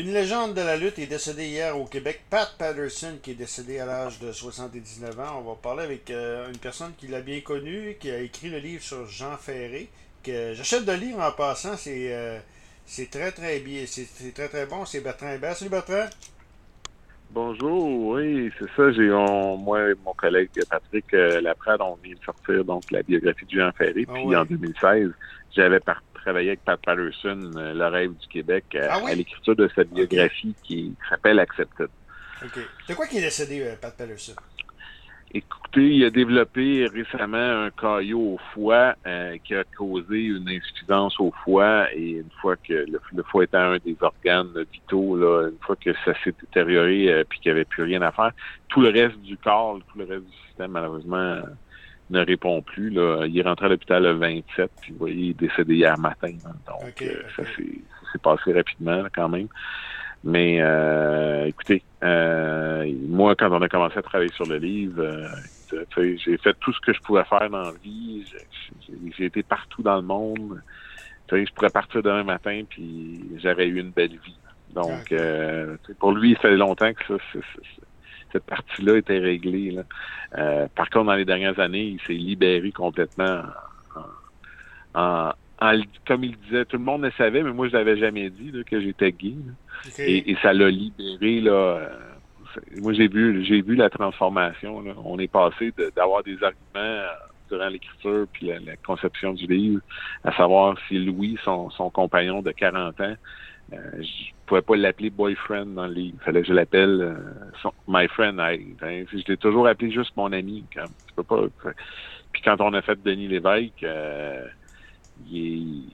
Une légende de la lutte est décédée hier au Québec. Pat Patterson, qui est décédé à l'âge de 79 ans. On va parler avec euh, une personne qui l'a bien connu, qui a écrit le livre sur Jean Ferré, que j'achète de lire en passant. C'est euh, c'est très très bien. C'est très très bon. C'est Bertrand Hébert. Salut Bertrand. Bonjour, oui, c'est ça. J'ai moi et mon collègue Patrick euh, Laprade, on vient de sortir donc la biographie de Jean Ferré. Ah puis en 2016, j'avais par- travaillé avec Pat Patterson, euh, le rêve du Québec, euh, Ah oui? à l'écriture de cette biographie qui s'appelle Accepted. C'est quoi qui est décédé, euh, Pat Patterson? Écoutez, il a développé récemment un caillot au foie euh, qui a causé une insuffisance au foie et une fois que le, le foie étant un des organes vitaux, là, une fois que ça s'est détérioré euh, puis qu'il n'y avait plus rien à faire, tout le reste du corps, tout le reste du système malheureusement ne répond plus. Là. Il est rentré à l'hôpital le 27 puis vous voyez, il est décédé hier matin. hein. donc euh, ça s'est ça passé rapidement là, quand même. Mais euh, écoutez, euh, moi, quand on a commencé à travailler sur le livre, euh, j'ai fait tout ce que je pouvais faire dans la vie. J'ai- été partout dans le monde. Je pourrais partir demain matin, puis j'aurais eu une belle vie. Donc, euh, pour lui, il fait longtemps que ça, c'est- c'est- cette partie-là était réglée. Là. Euh, par contre, dans les dernières années, il s'est libéré complètement en, en- en- comme il disait, tout le monde le savait, mais moi, je l'avais jamais dit là, que j'étais gay. Et, et ça l'a libéré là. euh, moi j'ai vu j'ai vu la transformation. Là. On est passé de- d'avoir des arguments euh, durant l'écriture puis la, la conception du livre, à savoir si Louis, son, son compagnon de 40 ans, euh, je pouvais pas l'appeler boyfriend dans le livre. Fallait que je l'appelle euh, son- my friend. Hein. je l'ai toujours appelé juste mon ami. Comme, tu peux pas. Puis quand on a fait Denis Lévesque, euh, il,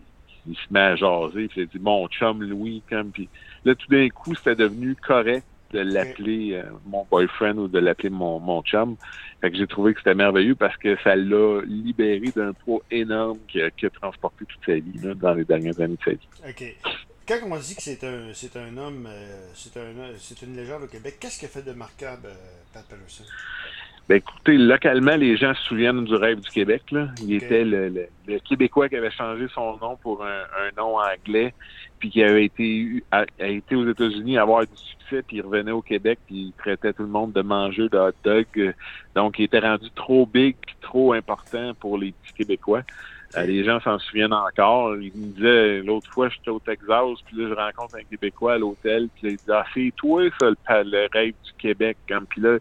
il se met à jaser, il a dit mon chum Louis, comme puis là tout d'un coup c'était devenu correct de l'appeler euh, mon boyfriend ou de l'appeler mon, mon chum. Fait que j'ai trouvé que c'était merveilleux parce que ça l'a libéré d'un poids énorme qu'il a, a transporté toute sa vie là, dans les dernières années de sa vie. Quand on dit que c'est un, c'est un homme, euh, c'est un, c'est une légende au Québec, qu'est-ce qu'il a fait de remarquable, euh, Pat Patterson? Ben écoutez, localement, les gens se souviennent du rêve du Québec. Là. Il était le, le- le Québécois qui avait changé son nom pour un, un nom anglais, puis qui avait été eu- a, a été aux États-Unis avoir du succès, puis il revenait au Québec, puis il traitait tout le monde de mangeux de hot dog. Euh, Donc, il était rendu trop big, trop important pour les petits Québécois. Euh, les gens s'en souviennent encore. Il me disait l'autre fois, j'étais au Texas, puis là, je rencontre un Québécois à l'hôtel, puis là, il dit Ah, c'est toi, ça, le, le rêve du Québec. Comme, puis là,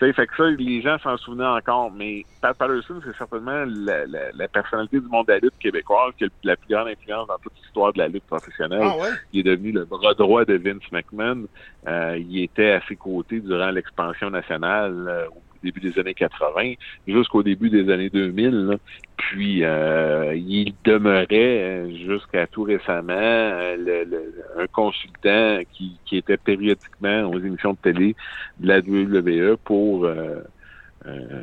fait que ça, les gens s'en souvenaient encore. Mais Pat Patterson, c'est certainement la, la, la personnalité du monde de la lutte québécoise qui a la plus grande influence dans toute l'histoire de la lutte professionnelle. Ah ouais? Il est devenu le bras droit de Vince McMahon. Euh, il était à ses côtés durant l'expansion nationale euh, au début des années 80 jusqu'au début des années 2000. là. Puis euh, il demeurait euh, jusqu'à tout récemment euh, un consultant qui, était périodiquement aux émissions de télé de la WWE pour euh, euh,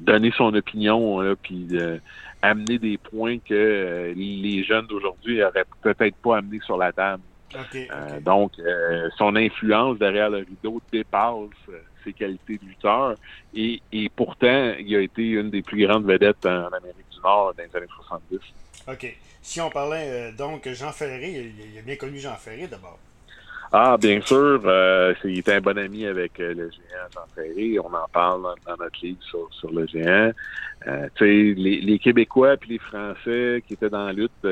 donner son opinion là, puis euh, amener des points que les jeunes d'aujourd'hui auraient peut-être pas amené sur la table. Euh, donc, euh, son influence derrière le rideau dépasse euh, ses qualités de lutteur et, et pourtant, il a été une des plus grandes vedettes en Amérique du Nord dans les années 70. OK. Si on parlait euh, donc Jean Ferré, il, il a bien connu Jean Ferré d'abord. Ah, bien sûr, euh, il était un bon ami avec euh, le géant Jean Ferré. On en parle dans, dans notre livre sur, sur le géant. Tu sais, les, les Québécois puis les Français qui étaient dans la lutte,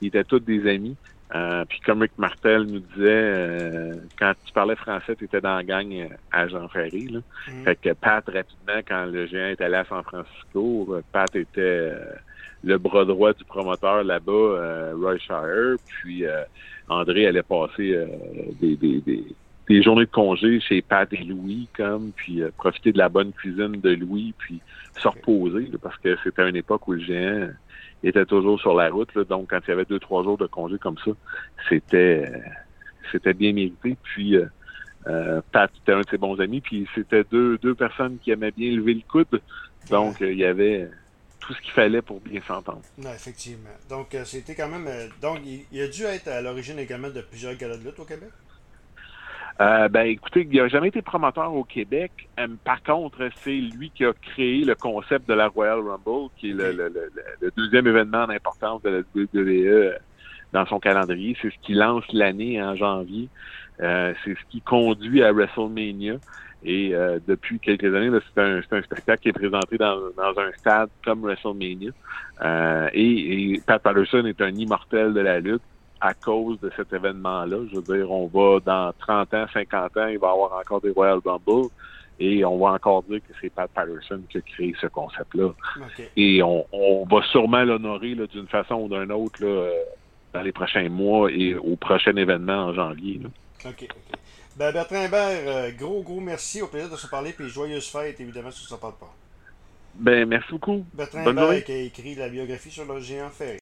ils étaient tous des amis. Euh, puis comme Rick Martel nous disait, euh, quand tu parlais français, tu étais dans la gang euh, à Jean Ferré. Là. Mhm. Fait que Pat, rapidement, quand le géant est allé à San Francisco, euh, Pat était euh, le bras droit du promoteur là-bas, euh, Roy Shire. Puis euh, André allait passer euh, des, des, des, des journées de congé chez Pat et Louis, comme, puis euh, profiter de la bonne cuisine de Louis, puis se reposer, là, parce que c'était une époque où le géant était toujours sur la route. donc, quand il y avait deux, trois jours de congé comme ça, c'était euh, c'était bien mérité. Puis euh, euh, Pat était un de ses bons amis, puis c'était deux, deux personnes qui aimaient bien lever le coude. Donc, euh, il y avait tout ce qu'il fallait pour bien s'entendre. Non, effectivement. Donc, c'était quand même. donc, il, il a dû être à l'origine également de plusieurs galas de lutte au Québec? Euh, ben, écoutez, il n'a jamais été promoteur au Québec. Euh, par contre, c'est lui qui a créé le concept de la Royal Rumble, qui est le, le- le- le deuxième événement en importance de la WWE dans son calendrier. C'est ce qui lance l'année en janvier. c'est ce qui conduit à WrestleMania. Et depuis quelques années, c'est un, un, spectacle qui est présenté dans, dans un stade comme WrestleMania. et, et Pat Patterson est un immortel de la lutte à cause de cet événement-là. Je veux dire, on va dans 30 ans, 50 ans, il va y avoir encore des Royal Rumble et on va encore dire que c'est Pat Patterson qui a créé ce concept-là. Et on, va sûrement l'honorer d'une façon ou d'une autre là, euh, dans les prochains mois et au prochain événement en janvier. OK, Ben Bertrand Hébert, euh, gros, gros merci. Au plaisir de se parler. Puis joyeuse fête, évidemment, si ça ne parle pas. Ben, merci beaucoup. Bertrand Hébert qui a écrit la biographie sur le géant ferré.